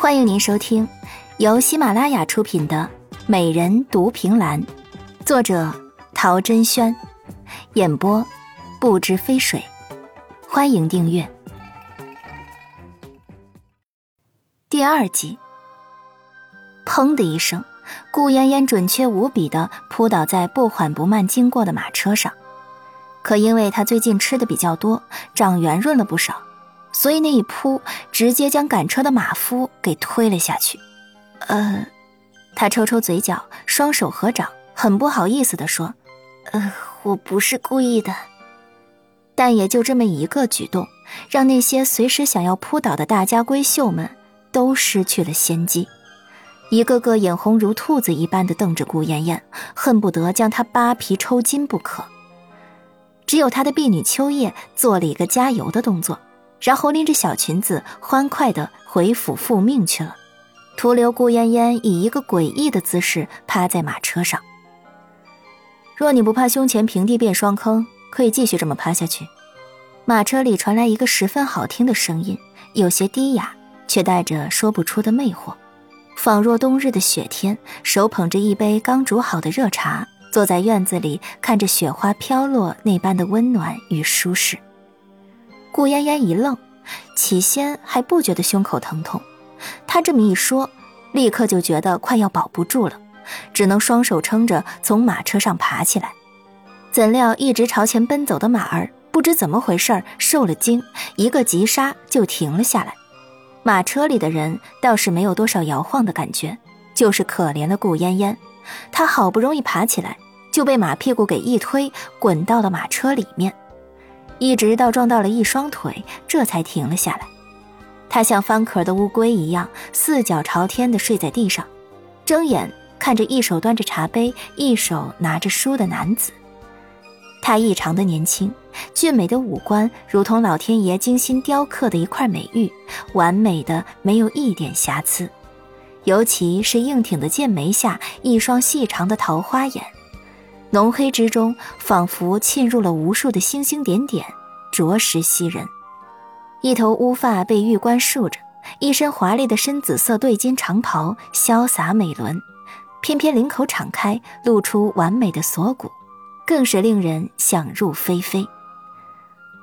欢迎您收听由喜马拉雅出品的《美人独凭栏》，作者陶珍轩，演播不知飞水。欢迎订阅第二集。砰的一声，顾嫣嫣准确无比的扑倒在不缓不慢经过的马车上，可因为她最近吃的比较多，长圆润了不少。所以那一扑，直接将赶车的马夫给推了下去。呃，他抽抽嘴角，双手合掌，很不好意思的说：“呃，我不是故意的。”但也就这么一个举动，让那些随时想要扑倒的大家闺秀们都失去了先机，一个个眼红如兔子一般的瞪着顾妍妍，恨不得将她扒皮抽筋不可。只有她的婢女秋叶做了一个加油的动作。然后拎着小裙子，欢快地回府复命去了，徒留顾嫣嫣以一个诡异的姿势趴在马车上。若你不怕胸前平地变双坑，可以继续这么趴下去。马车里传来一个十分好听的声音，有些低哑，却带着说不出的魅惑，仿若冬日的雪天，手捧着一杯刚煮好的热茶，坐在院子里看着雪花飘落那般的温暖与舒适。顾嫣嫣一愣，起先还不觉得胸口疼痛，她这么一说，立刻就觉得快要保不住了，只能双手撑着从马车上爬起来。怎料一直朝前奔走的马儿不知怎么回事受了惊，一个急刹就停了下来。马车里的人倒是没有多少摇晃的感觉，就是可怜的顾嫣嫣，她好不容易爬起来，就被马屁股给一推，滚到了马车里面。一直到撞到了一双腿，这才停了下来。他像翻壳的乌龟一样，四脚朝天的睡在地上，睁眼看着一手端着茶杯、一手拿着书的男子。他异常的年轻，俊美的五官如同老天爷精心雕刻的一块美玉，完美的没有一点瑕疵。尤其是硬挺的剑眉下，一双细长的桃花眼。浓黑之中，仿佛沁入了无数的星星点点，着实吸人。一头乌发被玉冠束着，一身华丽的深紫色对襟长袍，潇洒美伦。偏偏领口敞开，露出完美的锁骨，更是令人想入非非。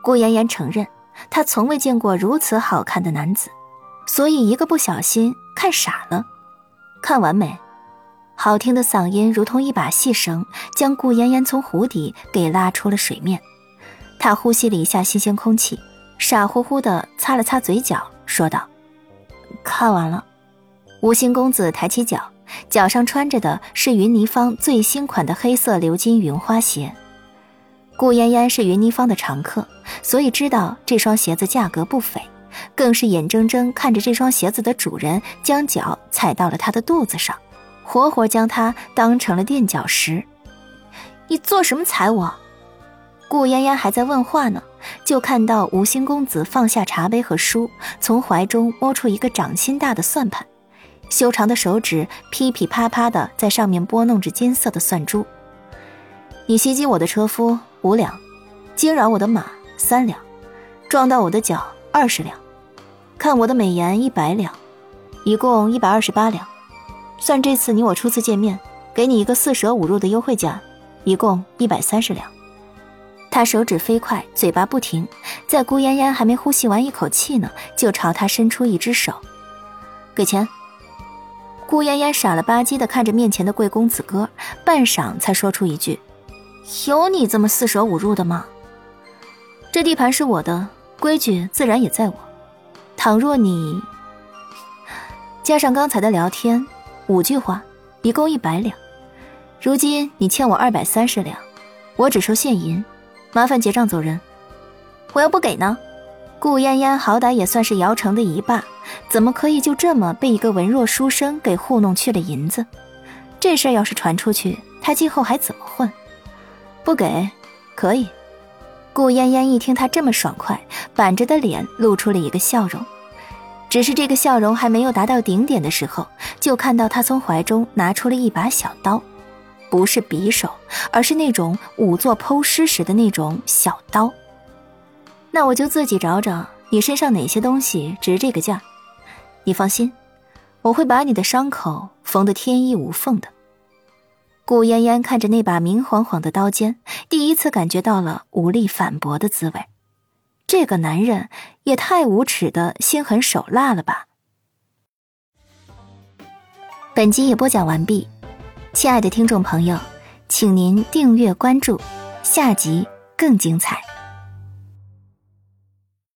顾妍妍承认，她从未见过如此好看的男子，所以一个不小心看傻了。看完没？好听的嗓音如同一把细绳，将顾嫣嫣从湖底给拉出了水面。她呼吸了一下新鲜空气，傻乎乎的擦了擦嘴角，说道：“看完了。”吴兴公子抬起脚，脚上穿着的是云泥坊最新款的黑色鎏金云花鞋。顾嫣嫣是云泥坊的常客，所以知道这双鞋子价格不菲，更是眼睁睁看着这双鞋子的主人将脚踩到了她的肚子上。活活将他当成了垫脚石，你做什么踩我？顾嫣嫣还在问话呢，就看到吴兴公子放下茶杯和书，从怀中摸出一个掌心大的算盘，修长的手指噼噼啪啪的在上面拨弄着金色的算珠。你袭击我的车夫五两，惊扰我的马三两，撞到我的脚二十两，看我的美颜一百两，一共一百二十八两。算这次你我初次见面，给你一个四舍五入的优惠价，一共一百三十两。他手指飞快，嘴巴不停，在顾嫣嫣还没呼吸完一口气呢，就朝他伸出一只手，给钱。顾嫣嫣傻了吧唧的看着面前的贵公子哥，半晌才说出一句：“有你这么四舍五入的吗？这地盘是我的，规矩自然也在我。倘若你加上刚才的聊天。”五句话，一共一百两。如今你欠我二百三十两，我只收现银，麻烦结账走人。我要不给呢？顾嫣嫣好歹也算是姚城的一霸，怎么可以就这么被一个文弱书生给糊弄去了银子？这事要是传出去，他今后还怎么混？不给，可以。顾嫣嫣一听他这么爽快，板着的脸露出了一个笑容。只是这个笑容还没有达到顶点的时候，就看到他从怀中拿出了一把小刀，不是匕首，而是那种仵作剖尸时的那种小刀。那我就自己找找你身上哪些东西值这个价。你放心，我会把你的伤口缝得天衣无缝的。顾嫣嫣看着那把明晃晃的刀尖，第一次感觉到了无力反驳的滋味。这个男人也太无耻的心狠手辣了吧！本集也播讲完毕，亲爱的听众朋友，请您订阅关注，下集更精彩。